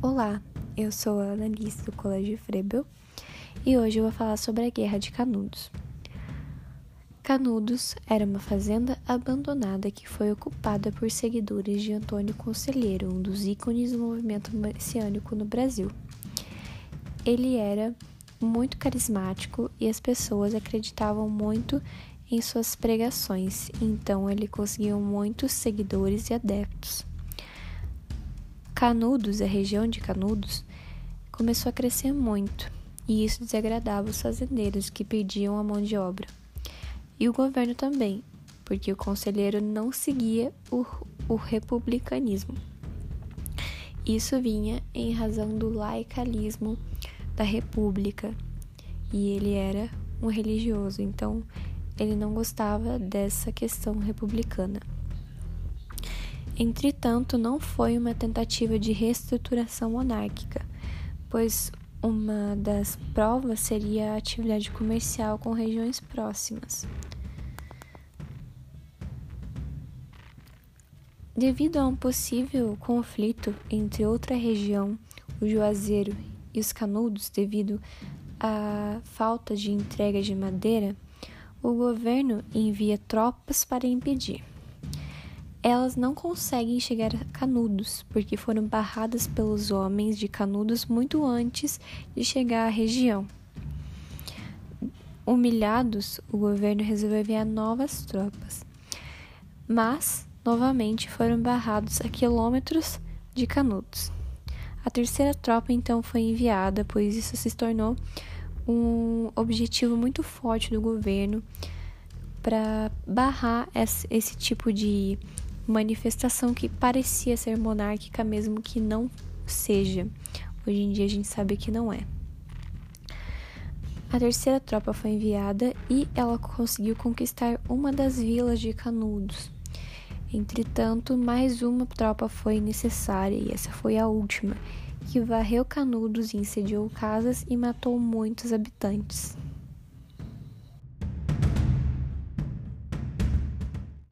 Olá, eu sou a Annalise do Colégio Frebel e hoje eu vou falar sobre a Guerra de Canudos. Canudos era uma fazenda abandonada que foi ocupada por seguidores de Antônio Conselheiro, um dos ícones do movimento messiânico no Brasil. Ele era muito carismático e as pessoas acreditavam muito em suas pregações, então ele conseguiu muitos seguidores e adeptos. Canudos, a região de Canudos, começou a crescer muito, e isso desagradava os fazendeiros que pediam a mão de obra. E o governo também, porque o conselheiro não seguia o, o republicanismo. Isso vinha em razão do laicalismo da república, e ele era um religioso, então ele não gostava dessa questão republicana. Entretanto, não foi uma tentativa de reestruturação monárquica, pois uma das provas seria a atividade comercial com regiões próximas. Devido a um possível conflito entre outra região, o Juazeiro e os Canudos, devido à falta de entrega de madeira, o governo envia tropas para impedir elas não conseguem chegar a Canudos, porque foram barradas pelos homens de Canudos muito antes de chegar à região. Humilhados, o governo resolveu enviar novas tropas, mas novamente foram barrados a quilômetros de Canudos. A terceira tropa então foi enviada, pois isso se tornou um objetivo muito forte do governo para barrar esse, tipo de manifestação que parecia ser monárquica, mesmo que não seja. Hoje em dia a gente sabe que não é. A terceira tropa foi enviada e ela conseguiu conquistar uma das vilas de Canudos. Entretanto, mais uma tropa foi necessária e essa foi a última, que varreu Canudos, incendiou casas e matou muitos habitantes.